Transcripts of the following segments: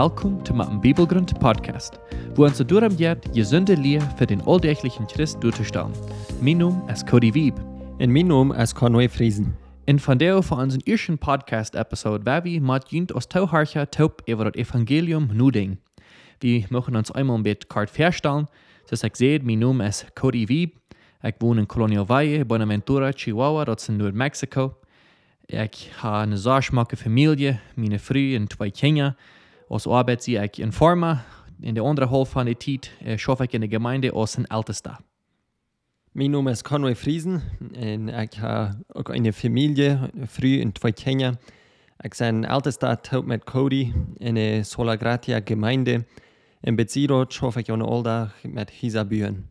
Welkom til mijn Bibelgrund podcast, wo uns darum geht, gesunde Lehr für den alltäglichen Christ durchzustellen. Mein Name ist Cody Wieb. Und mein Name ist Conway Friesen. In van deel van onze eerste podcast-episode waar we met junt als touwhartje taub over het evangelium nuding. We mogen ons eenmaal een beetje kort verstellen. Zoals ik zei, mijn naam is Cody Wieb. Ik woon in Colonial Valle, Buenaventura, Chihuahua, is in Noord-Mexico. Ik heb een zaakmakke familie, mijn vrouw en twee kinderen. Als arbeid zie ik in Forma. In de andere helft van de tijd uh, schaf ik in de gemeente als een ältester. Mijn naam is Conway Friesen en ik heb ook een familie, vrouw en twee kinderen. Ik ben ältester taub met Cody in de Sola Gratia gemeente. In Beziro schaf ik een aldag met Hisaburen.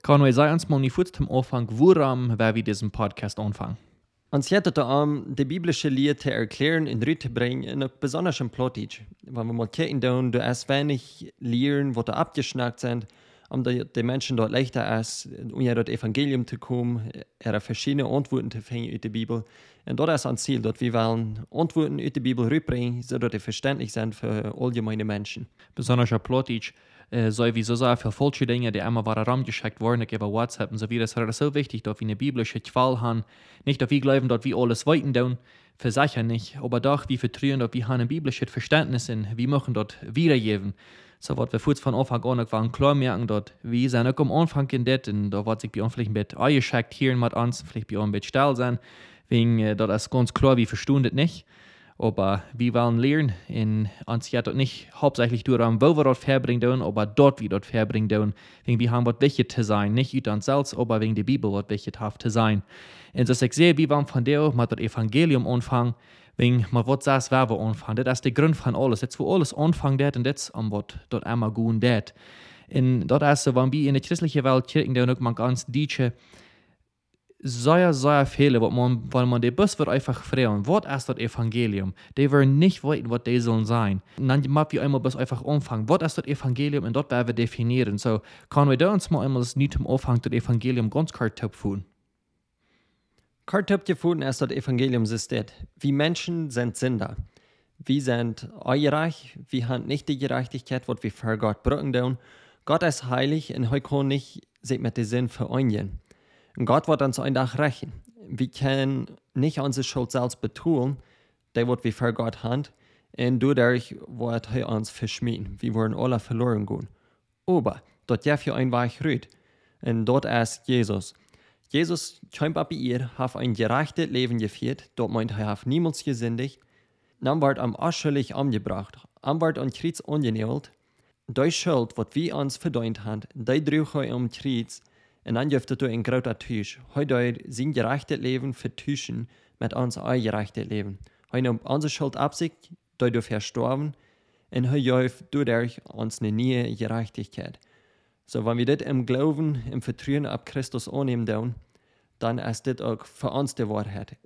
Conway, sei uns mal nicht zum Anfang, woran wir diesen Podcast anfangen. Ons het om de biblische leer te erklären en eruit te brengen en ook besonders een plotisch. Wenn wir mal kijken doen, du erst wenig lehren, da abgeschnackt sind, um die, die Menschen dort leichter ist, um ja dort Evangelium zu kommen, er verschiedene Antworten zu finden aus der Bibel. Und dort ist ein Ziel, dort wir wollen Antworten aus der Bibel rüberbringen, sodass die verständlich sind für allgemeine Menschen. Besonders ein Äh, so wie so sehr viele falsche Dinge, die einmal waren rangeschickt worden über WhatsApp und so weiter. Es ist so wichtig, dass wir eine biblische Qual haben. Nicht, dass wir glauben, dass wir alles weiten tun, für sicher nicht, aber doch, wir vertrauen, dass wir haben ein biblisches Verständnis und wir machen dort wiedergeben. So was wir von Anfang an waren klar merken, dass wir sind auch am Anfang in det und da wird sich bei uns vielleicht ein bisschen eingeschickt hier mit uns, vielleicht bei uns ein bisschen still sein, wegen, äh, das ist ganz klar, wir verstehen das nicht. Aber wir wollen lernen, in uns ja nicht hauptsächlich durch, wo wir dort verbringen, aber dort wie dort verbringen, wegen wir haben was wichtig zu sein, nicht über uns selbst, aber wegen der Bibel was wichtig zu sein. Und das ich sehe, wir von der mit dem Evangelium anfangen, wegen man wird das, wer wir anfangen. Das ist der Grund von alles. Jetzt, wo alles anfangen, das und das, am wird dort einmal gut, das. Und dort ist wenn wir in der christlichen Welt kirchen, dann auch man ganz dietsche, sehr, sehr viele, weil man, die Bus wird einfach fragen, was ist das Evangelium? Die werden nicht wissen, was die sollen sein. Und dann machen wir einmal bis einfach anfangen, was ist das Evangelium? Und dort werden wir definieren. So, können wir da uns mal einmal das nicht zum Anfang das Evangelium ganz kort tun? Kort gefunden ist das Evangelium ist das, wie Menschen sind Sünder. Wir sind eureich, wir haben nicht die Gerechtigkeit, was wir für Gott brauchen. Gott ist heilig und heute kann nicht sich mit dem Sinn vereinigen. Gott wird uns ein Tag rächen. Wir können nicht unsere Schuld selbst betun, die wird wir für Gott haben, und dadurch wird er uns verschmieden. Wir wollen alle verloren gehen. Aber dort darf ein Weg rüht. Und dort ist Jesus. Jesus, bei ihr, hat ein gerechtes Leben geführt, dort meint er, hat niemals gesündigt. Dann wird am Aschelig umgebracht, dann wird an Kreuz angenäht. Die Schuld, was wir uns verdient haben, die drüge am Kreuz, und dann dürfte du ein großer Tisch. Heute sein gerechtes Leben vertuschen mit uns ein gerechtes Leben. Heute um unsere Schuld absicht, da du verstorben, und heute durch uns eine neue Gerechtigkeit. So, wenn wir das im Glauben, im Vertrauen auf Christus annehmen, dann ist das auch für uns die Wahrheit.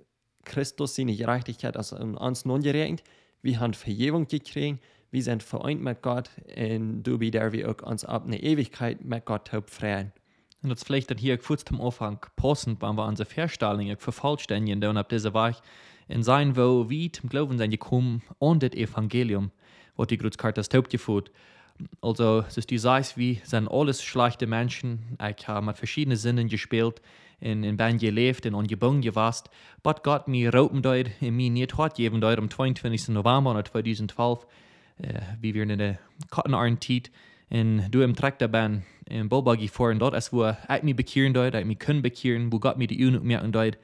Christus, seine Gerechtigkeit, ist uns nun gerechnet. Wir haben Vergebung gekriegt, wir sind vereint mit Gott und du der wir auch uns ab eine Ewigkeit mit Gott freien. Und das vielleicht dann hier kurz zum Anfang passend, wenn wir unsere Verstellung vervollständigen, dann ab dieser Woche in sein, wo wir zum Glauben sind gekommen und das Evangelium, was die Grußkarte das geführt. Also, ist die Seis, wie sind alles schlechte Menschen. Ich habe mit verschiedenen Sinnen gespielt, in, in Band gelebt, in ungebunden gewasst. But Gott mir roten dort, in mir nicht hat gegeben dort am 22. November 2012, äh, wie wir in der Cotton-Arn-Tiet, en du im Traktor ben in Bobagi vor en dort es wo ik mich bekehren dort, ik mich können bekehren, wo Gott mir die Unuk merken dort,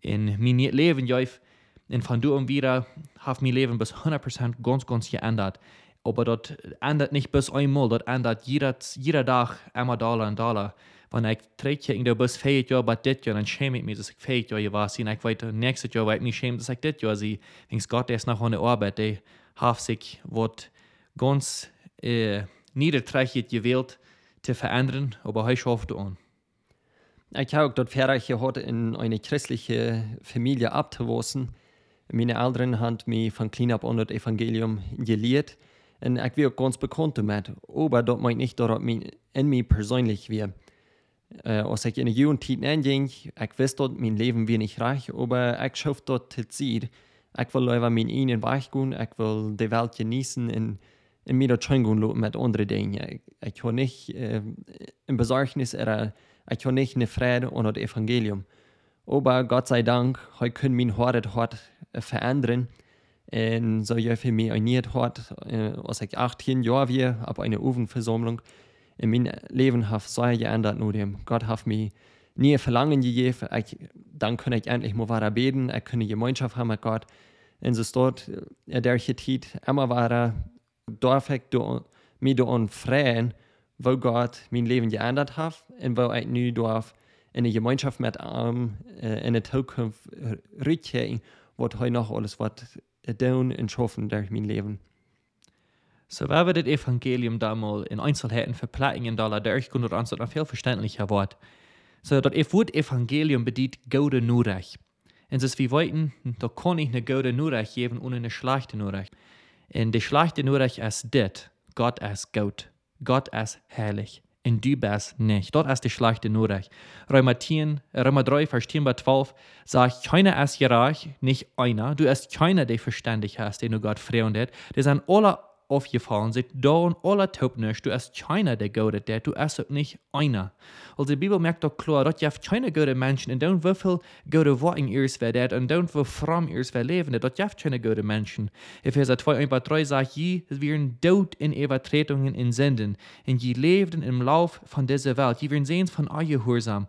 in mein Leben jauf, en von du und wieder hat mein Leben bis 100% ganz, ganz geändert. Aber dort ändert nicht bis einmal, dort ändert jeder, jeder Tag einmal Dollar und Dollar. Wenn ich trete in der Bus fähig Jahr, aber das Jahr, dann schäme ich mich, dass ich fähig Jahr war. Und ich weiter nächstes Jahr, weil ich mich schäme, dass ich das Jahr sehe. Wegen Gott, der ist nach einer Arbeit, der hat sich wird ganz, äh, niederträchtig gewählt zu verändern, aber heute schafft du an. Ich habe dort Ferreich gehabt, in eine christliche Familie abzuwachsen. Meine Eltern haben mich von klein ab das Evangelium gelehrt. Und ich bin auch ganz bekannt damit. Aber das meint nicht, dass es in mir persönlich wäre. Äh, als ich in der Jugendzeit anging, ich wusste dort, mein Leben wäre nicht reich, aber ich schaue dort zu Ziel. Ich will lieber meinen eigenen Weg gehen, ich will die Welt genießen und in met andere dingen. Ik, ik heb niet uh, een bezorgnis, er, ik heb niet een vrede onder het evangelium. Aber Gott sei Dank, heute können mein Hort hart verändern. Und so je für mich ein hat, als ich 18 Jahre war, ab einer Ofenversammlung, in mein Leben hat sehr geändert dem. Gott hat mir nie Verlangen. Ich, dann kann ich endlich mal weiter beten, ich kann eine Gemeinschaft haben mit Gott. Und so dort, in der Zeit, immer war darf ich mich da freuen, weil Gott mein Leben geändert hat und weil ich nun darf in eine Gemeinschaft mit ihm äh, in der Zukunft rückkehren, was heute noch alles wird tun und schaffen durch mein Leben. So wenn wir das Evangelium da mal in Einzelheiten verplagen, da durch und uns ein viel verständlicher Wort. So das Wort Evangelium bedient gute Nurrecht. Und es ist wie weiten, da kann ich eine gute Nurrecht geben ohne eine schlechte Nurrecht. Und die schlechte Nurrecht ist das, Gott ist gut, Gott ist herrlich in du bist nicht. Dort ist die schlechte Nachricht. Römer, 10, Römer 3, Vers 10 bis 12 sagt, keiner ist gerecht, nicht einer. Du bist keiner, der verständig ist, den du Gott freundet. Die sind alle aufgefallen, sind da und alle taubnisch. Du bist keiner, der Gott der, du bist nicht einer. Also die Bibel merkt doch klar, dass ihr keine gute Menschen und dann wie viel gute Worte ihrs werdet und dann wie fromm ihrs leben, dass ihr keine gute Menschen. Epheser 2, 1, 3 sagt, je werden tot in Übertretungen in Sünden und je lebten im Lauf von dieser Welt. Je werden sehen von euer Gehorsam.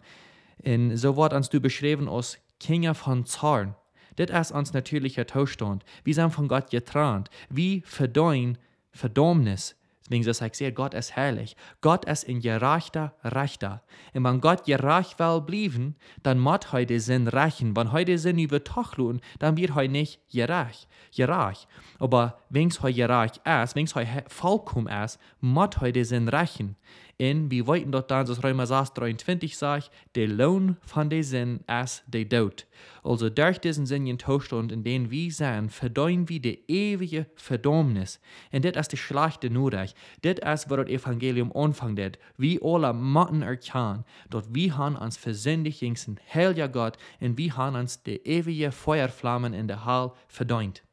Und so wird uns du beschrieben als Kinder von Zorn. Das ist uns natürlicher Zustand. Wir sind von Gott getrennt. Wie verdeuen Verdammnis. Deswegen sagt ich sehr, Gott ist herrlich. Gott ist in gerechter Rechter. Und wenn Gott gerecht will bleiben, dann muss heute Sinn rächen. Wenn heute Sinn über Tachlun, dann wird heute nicht gerecht. Gerecht. Aber wenn es heute gerecht ist, wenn es heute vollkommen ist, muss heute Sinn rächen. Und wie weiten dort dann, das Römer 6, 23 sagt, der Lohn von der Sinn ist der Tod. Also durch diesen sinnigen Zustand, in dem wir sind, verdeuen wir die ewige Verdammnis. Und das ist die schlechte Nachricht. Das ist, was das Evangelium anfängt. Wir alle müssen erkennen, dass wir haben uns versündigt gegen den heiligen Gott und wir haben uns die ewige Feuerflammen in der Hall verdient.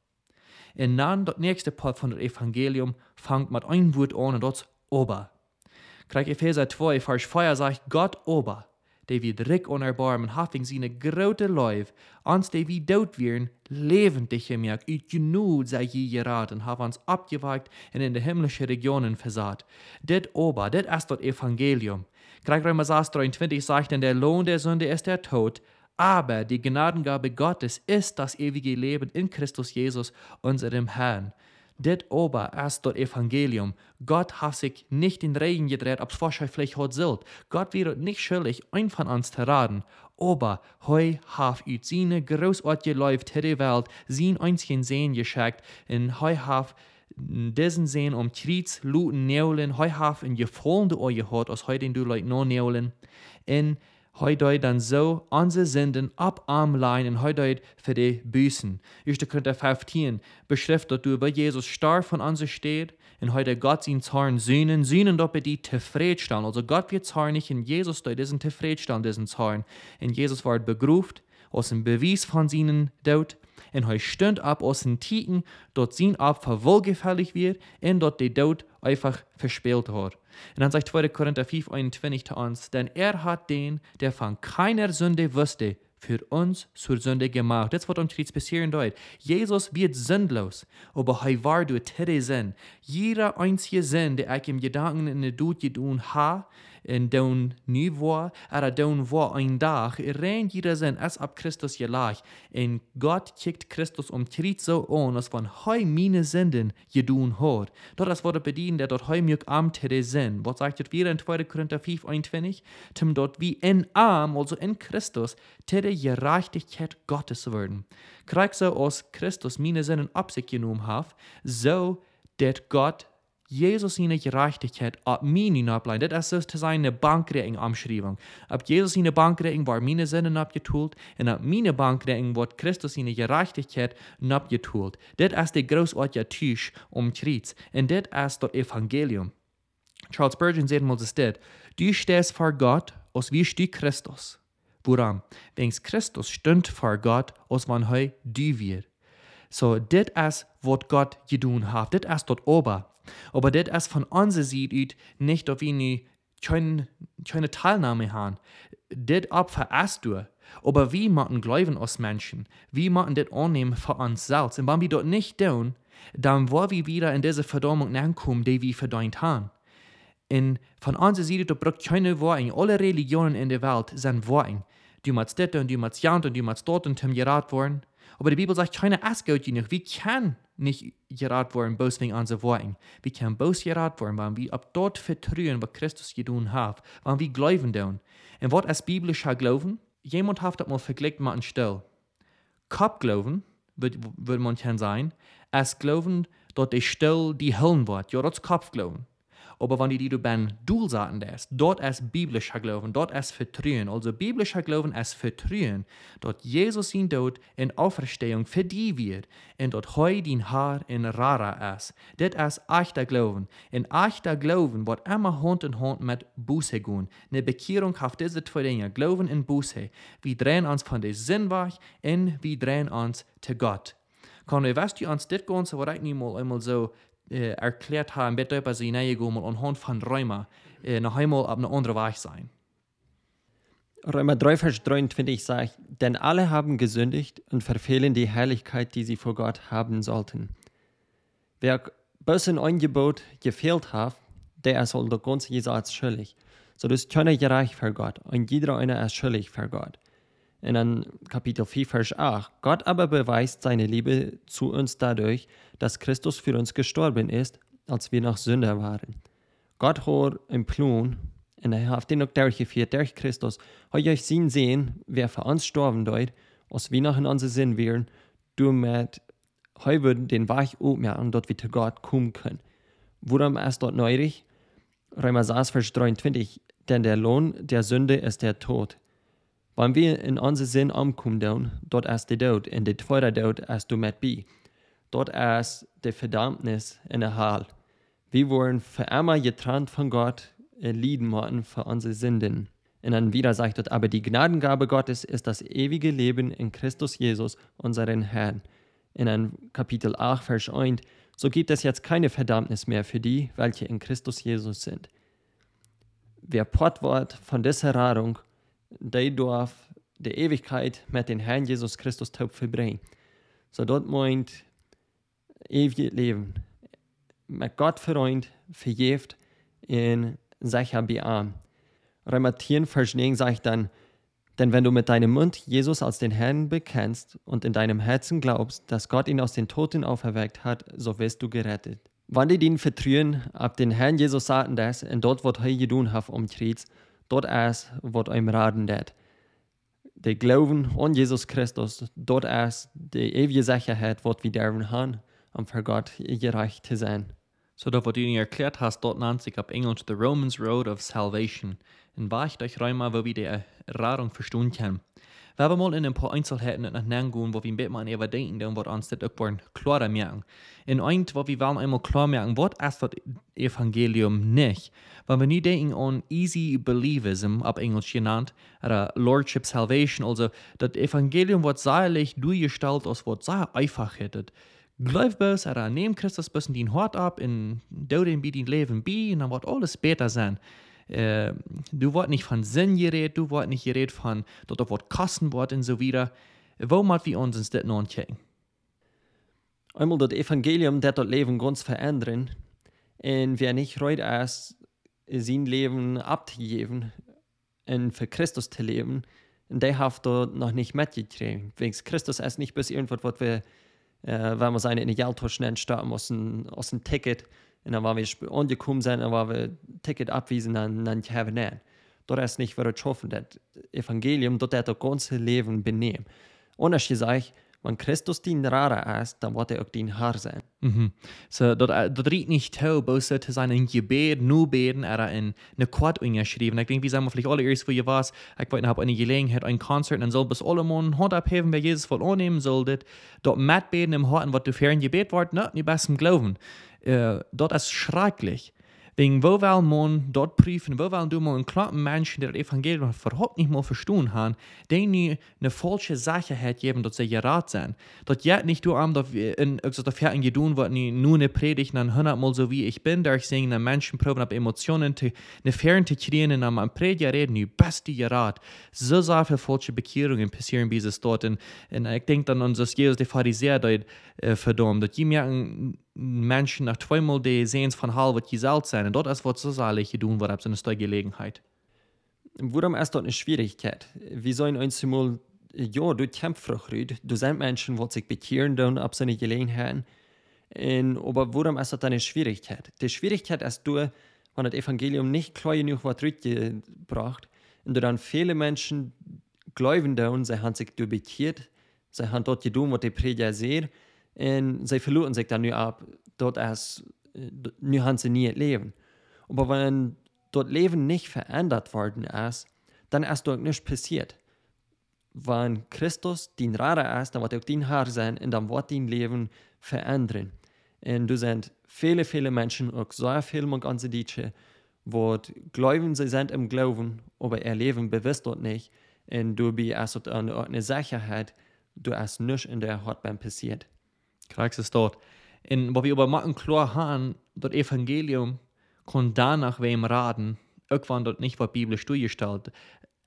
Und dann, das nächste Part von dem Evangelium, fängt mit einem Wort an und das Ober. Krijg Epheser 2, Vers 4 sagt Gott Ober die wie Rick und Erbarmen having seine grote Leuf, ans die wie dood wären, levendig gemerkt, ut genug sei je geraten, haben uns abgewagt und in die himmlische Regionen versaat. Dit Ober, dit ist das Evangelium. Gleich Römer 23 sagt, denn der Lohn der Sünde ist der Tod, aber die Gnadengabe Gottes ist das ewige Leben in Christus Jesus, unserem Herrn. Det ober ist das Evangelium. Gott hat sich nicht in Regen gedreht, ob's wahrscheinlich hat sollt. Gott wird nicht schuldig, ein von uns zu raten. Aber heu hat ut seine großartige Läuft in der Welt, sein einzigen Sehen geschickt, und heu hat diesen Sehen um Krieg, Luten, Neulen, heu hat in gefallene Oje hat, als heu den du Leute noch Neulen. Und heute dann so unsere Sünden ab Armlein und heute für die Büßen. 1. Korinther 15 beschrift, dass du über Jesus stark von uns steht und heute Gott sein Zorn sühnen, sühnen dort bei die zufriedenstellen. Also Gott wird zornig und Jesus dort diesen zufriedenstellen, diesen Zorn. Und Jesus wird begruft aus dem Beweis von seinen Tod und er stund ab aus den Titen, dort sein Opfer wohlgefällig wird und dort die Tod einfach verspielt hat. Und dann sagt 2. Korinther 5, 21 zu uns, denn er hat den, der von keiner Sünde wusste, für uns zur Sünde gemacht. Das, was uns jetzt passieren dort. Jesus wird sinnlos, aber er war durch Tere. Jeder einzige Sinn, der ich im Gedanken in der Tod getan habe, in down niveau, er down war ein Dach, rein jeder Sinn, als ab Christus gelag. Und Gott kickt Christus um tritt so an, als von heu meine Sünden gedun hat. Dort das wurde bedient, der dort heu mir am tere Sinn. Was sagt das wieder in 2. Korinther 5, 21? Zum dort wie in Arm, also in Christus, tere Gerechtigkeit Gottes werden. Krieg so aus Christus meine Sünden ab sich genommen hat, so, dat Gott Jesus seine Gerechtigkeit ab mir hinableihen. Das ist seine Bankrechnung Amschreibung. Ab Jesus seine Bankrechnung war meine Sünden abgetult und ab meine Bankrechnung wird Christus seine Gerechtigkeit abgetult. Das ist der großartige Tisch um Kreuz. Und das ist das Evangelium. Charles Spurgeon sagt mal das das. Du stehst vor Gott, als wie steht Christus. Woran? Wenn Christus stund vor Gott, als man heu du wird. So, das ist, was Gott getan hat. Das ist dort oben. Aber das ist von unserer Seite aus nicht, dass wir nie keine, Teilnahme haben. Das Opfer ist du. Aber wir machen Glauben als Menschen. Wir machen das annehmen für uns selbst. Und wenn wir das nicht tun, dann wollen wir wieder in diese Verdammung ankommen, die wir verdient haben. Und von unserer Seite, da braucht keine Worte. Alle Religionen in der Welt sind Worte. Du musst das und du musst ja und du musst dort und zum gerat worden. Aber die Bibel sagt, keine Askot nicht. Wir können nicht gerat worden, bloß wegen unserer Worten. Wir können bloß gerat worden, wenn wir ab dort vertrauen, was Christus getan hat, wenn wir glauben tun. Und was ist biblischer Glauben? Jemand hat das mal verglichen mit einem Stell. Kopfglauben, würde würd man sein, als Glauben, dass der Stell die Höllen wird. Ja, das Kopfglauben. Aber wenn die du ben Duulsaten des, dort ist biblischer Glauben, dort ist Vertrauen. Also biblischer Glauben ist Vertrauen, dort Jesus ihn Tod in Auferstehung für die wird, und dort heu din Haar in Rara ist. Das ist echter Glauben. In echter Glauben wird immer Hand in Hand mit Buße gehen. Eine Bekehrung auf diese zwei Dinge, Glauben und Buße. Wir drehen uns von der Sinn weg und wir drehen uns zu Gott. Kan du weißt du uns das Ganze, was ich nicht mal einmal so äh, erklärt haben, wird über sie hineingekommen und anhand von Räumen äh, noch einmal auf eine andere Weg sein. Römer 3, Vers 23 sagt, denn alle haben gesündigt und verfehlen die Herrlichkeit, die sie vor Gott haben sollten. Wer bösen Angebot gefehlt hat, der soll der ganze Gesetz schuldig. So das keiner gerecht für Gott und jeder einer ist schuldig für Gott in dann Kapitel 4, Vers 8. Gott aber beweist seine Liebe zu uns dadurch, dass Christus für uns gestorben ist, als wir noch Sünder waren. Gott hat im Plan, und er hat den durch Christus, hat euch sehen sehen, wer für uns sterben dort, als wir noch in unser Sinn wären, du mit heute den Weg aufmachen, dort wir zu Gott kommen können. Worum ist dort neurig? Römer 6, Vers 23, denn der Lohn der Sünde ist der Tod. Wenn wir in onze zin ankommen, dort ist der Tod, und der tweede Tod ist du mit bei. Dort ist die Verdammnis in der Hall. Wir wurden für immer getrennt von Gott, erlieden worden für unsere Sünden. Und dann wieder sagt dort, aber die Gnadengabe Gottes ist das ewige Leben in Christus Jesus, unseren Herrn. In einem Kapitel 8, Vers 1, so gibt es jetzt keine Verdammnis mehr für die, welche in Christus Jesus sind. Wer pott wird von dieser Radung, die darf die Ewigkeit mit dem Herrn Jesus Christus taub verbringen. So dort meint ewig Leben. Mit Gott vereint, verjeft in sicher bearm. Römer 10, Vers 9 sagt dann, denn wenn du mit deinem Mund Jesus als den Herrn bekennst und in deinem Herzen glaubst, dass Gott ihn aus den Toten auferweckt hat, so wirst du gerettet. Wenn die den vertrauen, ab den Herrn Jesus sagten das, und dort wird er gedun hat umkriegt, dort ist, was einem raden det. Der Glauben an Jesus Christus, dort ist die ewige Sicherheit, was wir dürfen haben, um für Gott gerecht zu sein. So, da, was du ihnen erklärt hast, dort nennt sich auf Englisch The Romans Road of Salvation. In war ich durch Räume, wo wir die Erradung verstehen können. Wir haben mal in ein paar Einzelheiten nach gehen, wo wir ein bisschen an überdenken und was uns das auch klarer merken. In eins, wo wir einmal klar merken, was ist das Evangelium nicht? Wenn wir nicht denken an Easy Believism, auf Englisch genannt, oder Lordship Salvation, also das Evangelium wird säuerlich durchgestellt, als was sehr einfach hättet. Glaub bloß, er nehmt Christus bisschen den Hort ab, in dem wie den Leben bi, und dann wird alles besser sein. Äh, du wird nicht von Sinn geredet, du wird nicht geredet von, dort wird Kosten und so weiter. Wo mal wir uns das noch checken? Einmal das Evangelium, das das Leben ganz verändern. Und wer nicht reut ist, sein Leben abzugeben und für Christus zu leben, der hat dort noch nicht mitgekriegt. Wegen Christus ist nicht bis irgendwas, was wir, äh, wenn wir seine in die Geldtasche nennen, starten müssen, aus dem Ticket und dann waren wir angekommen sind, dann waren wir Ticket abwiesen, dann, dann haben wir Dort ist nicht wieder schaffen, das Evangelium, dort hat das ganze Leben benehmen. Und als ich sage, wenn Christus dein Rara ist, dann wird er auch dein Haar sein. Mhm. So, dort, äh, dort riecht nicht tau, bloß zu sein ein Gebet, nur beten, er in eine Quad geschrieben. Ich denke, wie sagen wir vielleicht alle erst, wo ihr was, ich weiß, habe eine Gelegenheit, ein Konzert, dann soll bis alle Mann Hand abheben, wer Jesus voll annehmen solltet. Dort mitbeten im Horten, was du für ein Gebet wart, ne, die besten Glauben. Äh, dort ist schrecklich. Wegen wo will man dort prüfen, wo will du mal einen kleinen Menschen, der das Evangelium überhaupt nicht mal verstehen haben, die nie eine falsche Sache hat geben, dass sie gerat sind. Dort jet nicht du am, dass wir in, also ein gedun, nie nur eine Predigt, dann hundert mal so wie ich bin, da ich singen, einen Menschen proben ab Emotionen, te, eine Fern zu kriegen, und am Prediger reden, die beste gerat. So sehr viele falsche Bekehrungen passieren bis es dort. Und, und ich denke dann an das Jesus, der Pharisäer, dort äh, verdammt, dass die merken, Menschen nach zweimal die sehen von Hall, was gesalzt sein. Und dort ist was so seilig tun, was ab so eine Gelegenheit. Warum ist dort eine Schwierigkeit? Wir sollen uns mal, ja, du kämpfst rüd, du sind Menschen, die sich bekehren dann ab so eine Gelegenheit. Und, aber warum ist dort eine Schwierigkeit? Die Schwierigkeit ist du, wenn das Evangelium nicht klar genug was rübergebracht und du dann viele Menschen glauben dann, sie haben sich bekehrt, sie haben dort getan, was die Prediger sehen, und sie verloren sich dann nu ab, dort als, nu haben sie nie het Leben. Aber wenn dort Leben nicht verändert worden ist, dann ist dort nichts passiert. Wenn Christus dein Radar ist, dann wird auch dein Haar sein und dann wird dein Leben verändern. Und du sind viele, viele Menschen, auch sehr viele mit ganze Deutsche, wo glauben, sie sind im Glauben, aber ihr Leben bewusst dort nicht. Und du bist also eine Sicherheit, du hast nichts in der Haut beim passiert. Krijg es dort. Und wo wir aber machen klar haben, das Evangelium kann danach wem raten, irgendwann dort nicht was biblisch durchgestellt.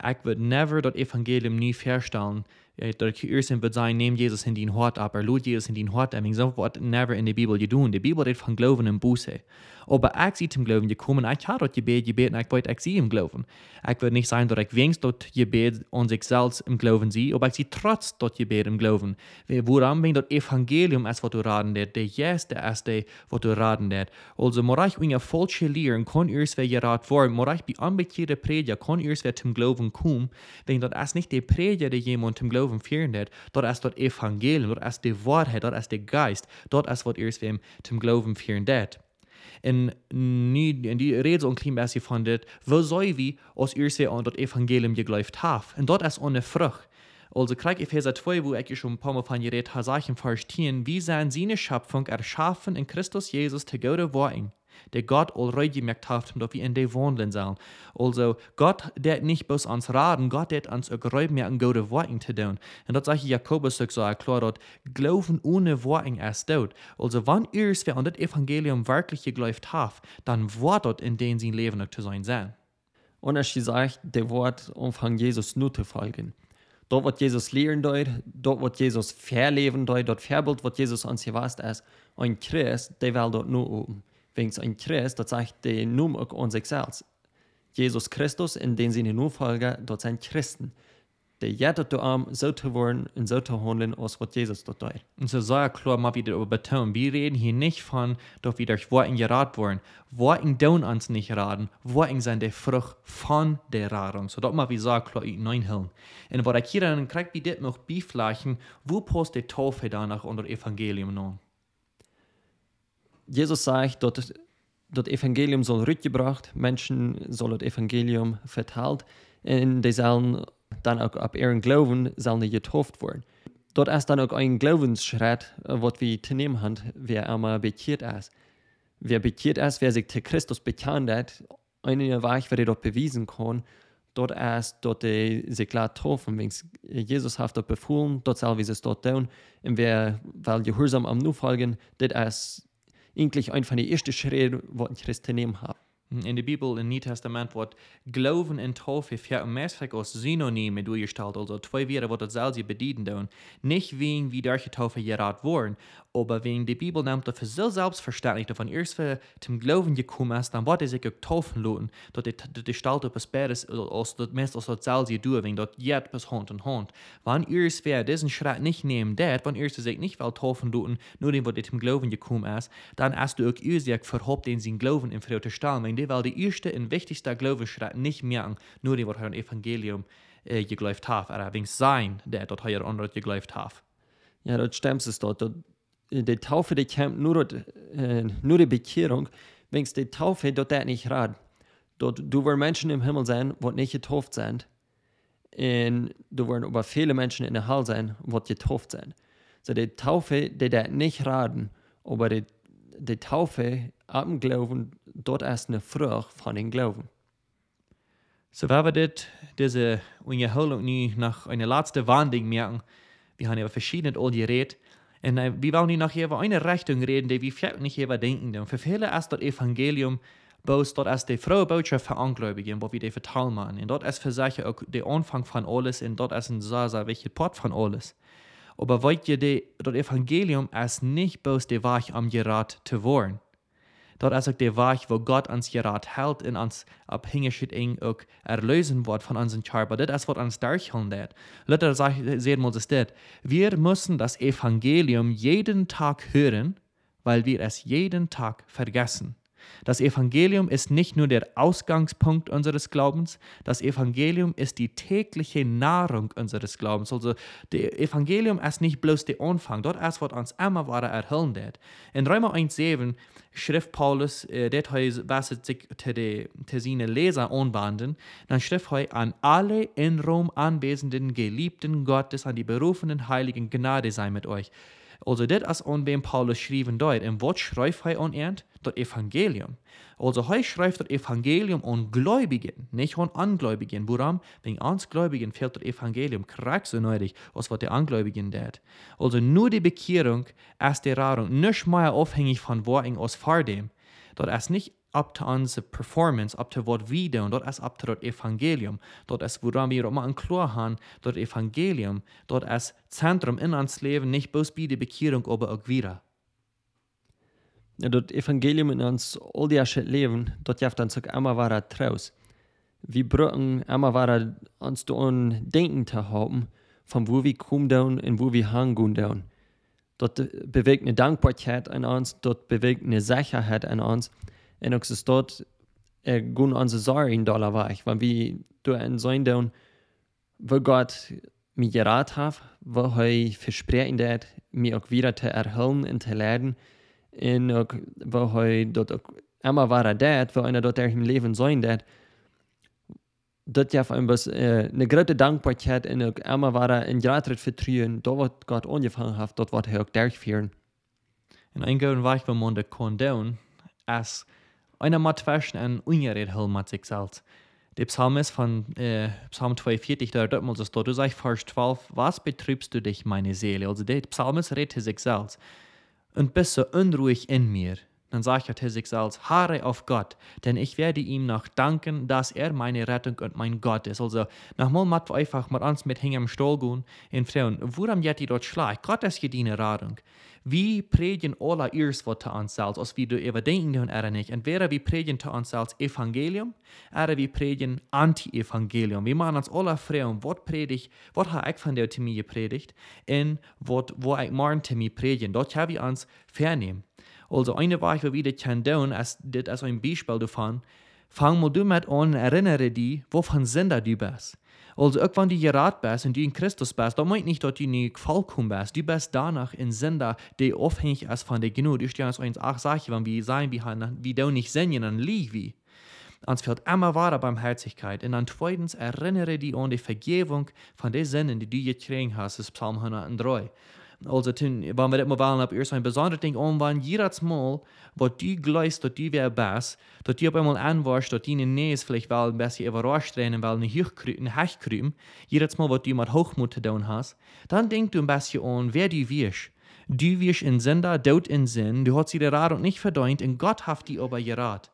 Ich würde never das Evangelium nie verstellen. Der Kirchen wird sein, nehm Jesus in den Hort ab, er lud Jesus in den Hort ab. So wird never in der Bibel gedaan. Die Bibel redet von Glauben und Buße. Aber ich sehe zum Glauben gekommen, ich habe dort gebet, gebet, und ich wollte, ich sehe im Glauben. Ich würde nicht sagen, dass ich wenigstens dort gebet und sich selbst im Glauben sehe, aber ich sehe trotz dort gebet im Glauben. Woran wenn das Evangelium ist, was du raten der Yes, der ist der, was du raten wird. Also, morach eine falsche Lehren kann erst wer gerat worden, morach bei anbekehrte Prediger kann erst wer zum Glauben kommen, wenn das ist nicht der Prediger, der jemand zum Glauben wird, dort ist das Evangelium, dort ist die Wahrheit, dort ist der Geist, dort ist was erst wem zum führen wird. En nu, en die reden een klein beetje van dit, wo soll wie als eerste aan dat evangelium geglaubt haben. Und dort ist ohne Frucht. Also krieg Epheser 2, wo ich schon ein paar Mal von geredet habe, sagen verstehen, wie sein seine Schöpfung erschaffen in Christus Jesus zu gute Worten der Gott already gemerkt hat, dass wir in der wandeln sollen. Also, Gott, der nicht bloß ans Raden, Gott, der uns geräumt mehr an gute Worten zu tun. Und das sage ich Jakobus so klar dort, Glauben ohne Worten ist tot. Also, wenn ihr es an das Evangelium wirklich geglaubt habt, dann wird dort in den sein Leben noch zu sein sein. Und es sagt, der Wort umfang Jesus nur zu folgen. Dort wird Jesus lehren dort, dort wird Jesus verleben dort, dort Verbild wird Jesus uns gewasst ist. Ein Christ, der will dort nur oben wegen ein Christ, das sagt der Num auch an sich selbst. Jesus Christus, in den seine Nachfolger, dort sind Christen. Der jeder am so zu wollen und so zu handeln, als was Jesus dort tut. Und so soll klar mal wieder über betonen, wir reden hier nicht von, dass wir durch Worten geraten wollen. Worten tun uns nicht raten, Worten sind die Frucht von der Radung. So dort mal wie sagen, klar, ich nein Und was ich hier dann kriege, wie das noch befleichen, wo passt die Taufe danach unter Evangelium noch? Jesus sagt, dat das Evangelium soll rückgebracht, Menschen sollen das Evangelium verteilt und die sollen dann auch ab ihren Glauben sollen getauft werden. Dort ist dann auch ein Glaubensschritt, was wir zu nehmen haben, wer einmal bekehrt ist. Wer bekehrt ist, wer sich zu Christus bekannt hat, eine Weg, wer dort bewiesen kann, dort ist dort die sich klar taufen. Jesus hat dort befohlen, dort soll wir es dort tun. Und wer weil gehorsam am Nachfolgen, das ist eigentlich ein von den ersten Schritten, die ein Christen nehmen haben. In der Bibel, im Neuen Testament, wird Glauben und Taufe für mehrfach als Synonyme durchgestellt, also zwei Wörter, die selbe bedienen. Nicht wegen wie durch die Taufe geraten worden, aber wegen die Bibel nimmt dafür so selbstverständlich, dass wenn erst zum Glauben gekommen ist, dann wird er sich auch taufen lassen, dass die, die Stalt etwas Besseres als das meiste als selbe tun, wegen dort jetzt bis Hand und Hand. Wenn erst wer diesen Schritt nicht nehmen wird, wenn erst sich nicht will taufen lassen, nur dem, was zum Glauben gekommen ist, dann hast du auch ihr sich verhofft, den sie Glauben in Freude stellen, die, weil die erste und wichtigste Glaubensschritt nicht merken, nur dem, was im Evangelium äh, geglaubt hat, oder wegen sein, der dort er andere geglaubt hat. Ja, das stimmt es dort die Taufe, die kommt nur, äh, nur die Bekehrung, wenn die Taufe dort das nicht rat. Dort, du wirst Menschen im Himmel sein, die nicht getauft sind. Und du wirst aber viele Menschen in der Hölle sein, die getauft sind. So die Taufe, die das nicht raten, aber die die Taufe dem Glauben, dort ist eine Frucht von dem Glauben. So wenn wir dit, diese Unterhaltung nu nach einer letzten Wandlung merken, wir haben über verschiedene all geredet, und äh, wir wollen nu noch über eine Richtung reden, die wir vielleicht nicht über denken. Und für viele ist das Evangelium bloß dort ist die frohe Botschaft für Ungläubige, wo wir die verteilen machen. Und dort ist für sich auch der Anfang von alles, und dort ist ein sehr, sehr wichtiger Part von alles. Aber wollt ihr, das Evangelium ist nicht bloß der Weg, um gerat zu werden. Dort ist auch der Weg, wo Gott uns gerat hält und uns abhängig eng auch erlösen wird von unseren Körper. Das ist, was uns durchhalten wird. Luther sehen wir das das. Wir müssen das Evangelium jeden Tag hören, weil wir es jeden Tag vergessen. Das Evangelium ist nicht nur der Ausgangspunkt unseres Glaubens, das Evangelium ist die tägliche Nahrung unseres Glaubens. Also, das Evangelium ist nicht bloß der Anfang, dort ist, was uns immer weiter erhören wird. In Römer 1,7 schrift Paulus, äh, dort was sich zu seinen Leser anwenden, dann schrift er an alle in Rom anwesenden Geliebten Gottes, an die berufenen Heiligen Gnade sei mit euch. Also das ist an wem Paulus schrieben dort. Und was schreibt er an ernt? Das Evangelium. Also er schreibt das Evangelium an Gläubigen, nicht an Ungläubigen. Warum? Wegen uns Gläubigen fehlt das Evangelium krass so nötig, als was der Ungläubigen tut. Also nur die Bekehrung ist die Radung, nicht mehr abhängig von wo aus vor dem. Das ist nicht up to unsere Performance, up to was wir tun, dort ist up to das Evangelium. Dort ist, woran wir immer ein klar haben, dort Evangelium, dort ist Zentrum in uns Leben, nicht bloß bei der Bekehrung, aber auch wieder. Das Evangelium in uns all die Leben, dort jaft uns auch immer weiter traus. Wir brauchen immer weiter uns daran denken zu haben, von wo wir kommen und wo wir hingehen. Dort bewegt eine Dankbarkeit an uns, dort bewegt eine Sicherheit an uns. En ook så dort er gun onze sorgen dollar weg, weil wir du en sein down, wo Gott mir gerat hat, wo er versprechen dat, mir auch wieder zu erhöhen und zu leiden, und auch, wo er dort auch immer war dat, wo einer dort im Leben sein dat, dat ja für was äh, eine große Dankbarkeit und auch immer war in gratis Vertrauen, da was Gott angefangen hat, dort wird er auch durchführen. En ein gauw weg van man de kon doen, as einer mat verschen en ungered hel mat sich selbst. Der Psalmist von äh, Psalm 42, da dort mal das dort, du sagst Vers 12, was betrübst du dich, meine Seele? Also der Psalmist redet sich selbst. een best zo onruhig en meer. Dann sagt er selbst, harre auf Gott, denn ich werde ihm noch danken, dass er meine Rettung und mein Gott ist. Also, nochmal mal einfach mit uns mit hinterm Stuhl gehen in Frauen, worum jet die dort schleicht? Gott ist gedient Rettung. Vi predigen alla ears vad till ansals, os vi du överdenken är det nicht. Entweder vi predigen till ansals evangelium, eller vi predigen anti-evangelium. Vi machen uns alla fragen, vad predig, vad har jag von der till mig gepredigt, und vad, vad jag morgen till mig predigen. Dort har vi uns vernehmen. Also eine Woche, wie das kann tun, als, das als ein Beispiel davon, fang mal du mit an, erinnere dich, wovon Sender du bist. Also auch wenn du gerat bist und du in Christus bist, dann meint nicht, dass du nicht vollkommen bist. Du bist danach in Sender, der abhängig ist von der Genug. Du stehst uns auch sagen, wenn wir sein, wie, wie du nicht sehen, dann lieg wie. Uns fehlt immer wahre Barmherzigkeit. Und dann zweitens erinnere dich an die Vergebung von den Sinnen, die du gekriegt hast, das Psalm 103. Also, toen, wanneer we dit maar wel op eerst een bijzonder ding om, jedes Mal, wat du glaubst, dass du wer bist, dass du auf einmal anwarst, dass deine Nähe vielleicht wel ein bisschen überrascht werden, weil eine Hecht krüben, jedes Mal, was du mit Hochmut zu tun hast, dann denk du ein bisschen an, wer du wirst. Du wirst in Sender, dort in Sinn, du hast sie der Rat und nicht verdient, und Gott hat die aber gerat.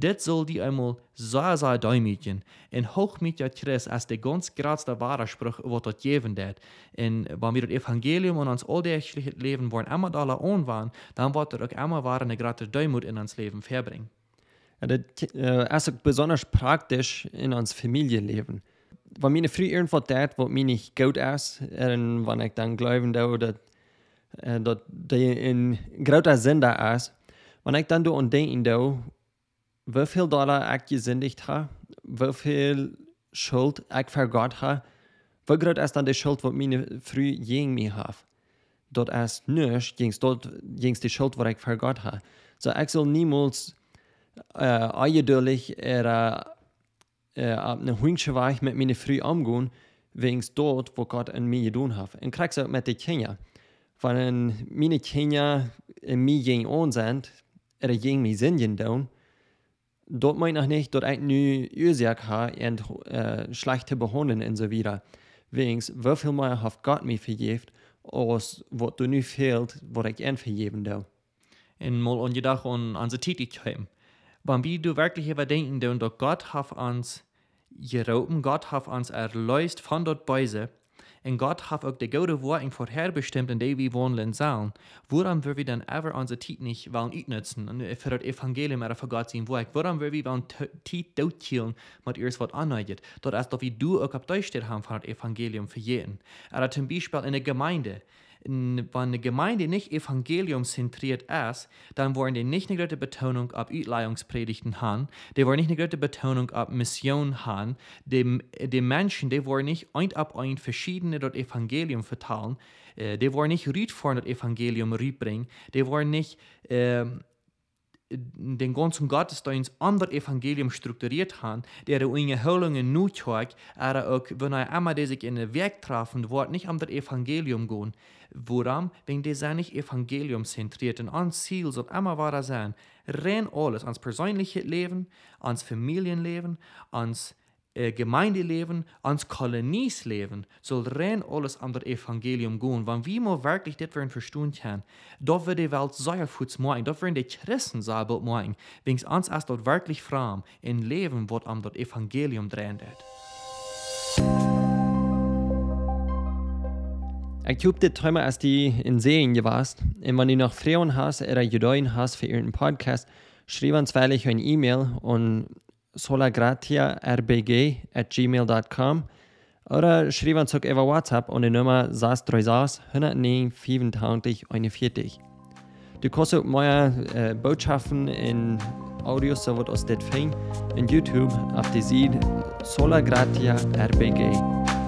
Det soll die einmal sehr, sehr däumchen. En hochmieter Chris als der ganz Wahrspruch, was das geben wird. Und wenn wir das Evangelium und uns alltägliche Leben wollen immer alle anwenden, dann wird er auch immer wahr eine gerade Däumut in uns Leben verbringen. Ja, das äh, ist besonders praktisch in uns Familienleben. Wenn meine früh irgendwas tät, was mir nicht gut ist, und wenn ich dann glauben, dass, äh, dass die in großer da ist, wenn ich dann an denken, hoeveel dollar ik gesündigt habe, hoeveel Schuld ich Gott habe, wie groß ist dann die Schuld, die meine früh gegen mich habe. Dort ist nicht, gings dort gings die Schuld, die ich Gott habe. So ich soll niemals äh, eingeduldig oder äh, auf eine Hüngsche Weich mit meiner früh umgehen, wegen dort, wo Gott an mir getan hat. Und kriegst auch mit den Kindern. Wenn meine Kinder in mir gegen uns sind, oder gegen mich sind, dann, dort meint noch nicht, dort ein nu Ursache haben und äh, schlechte behandeln und so weiter. Wegen, wie viel mehr hat Gott mir vergeben, als was du nu fehlt, was ich ihnen vergeben darf. Und mal an gedacht an unsere Tätigkeit. Wenn wir wirklich überdenken, dass Gott hat uns geroben, Gott hat uns erlöst von dort Beise, und Gott hat auch die gute Worte vorherbestimmt, in der wir wohnen sollen. Woran wir dann ever unsere Zeit nicht wollen utnutzen für das Evangelium oder für Gott sein Werk? Woran wir wollen Zeit dotkillen mit ihres was anneigt? Dort als dass wir du auch auf Deutsch haben von das Evangelium für jeden. Oder zum Beispiel in der Gemeinde wenn eine Gemeinde nicht evangeliumzentriert ist, dann wollen die nicht eine große Betonung auf Utleihungspredigten haben, die wollen nicht eine große Betonung auf Mission haben, die, die Menschen, die wollen nicht ein ab ein verschiedene das Evangelium verteilen, äh, die wollen nicht Ried vor das Evangelium rüberbringen, die wollen nicht äh, den ganzen Gottesdienst an das Evangelium strukturiert haben, der ihre Höhlungen nur trägt, aber auch, wenn er einmal die sich in den Weg treffen, wird nicht an das Evangelium gehen. Warum? Wegen die sind nicht evangeliumzentriert und ans Ziel soll immer wahr sein, rein alles ans persönliche Leben, ans Familienleben, ans Gemeindeleben, ans Kolonisleben, soll rein alles an das Evangelium gehen. Wenn wir mal wirklich das werden verstehen können, da wird die Welt sehr gut machen, da werden die Christen sehr gut machen, wegen uns ist dort wirklich fromm, in Leben, was am das Evangelium drehen wird. Ich habe die Träume, als die in Seen gewasst. Und wenn du noch Fragen hast oder Ideen hast für ihren Podcast, schreib uns vielleicht eine E-Mail an solagratiarbg.gmail.com oder schreib uns auch über WhatsApp an die Nummer 636 109 25 41. Du kannst auch meine äh, Botschaften in Audio, wird aus das in YouTube auf die Seite Sola RBG.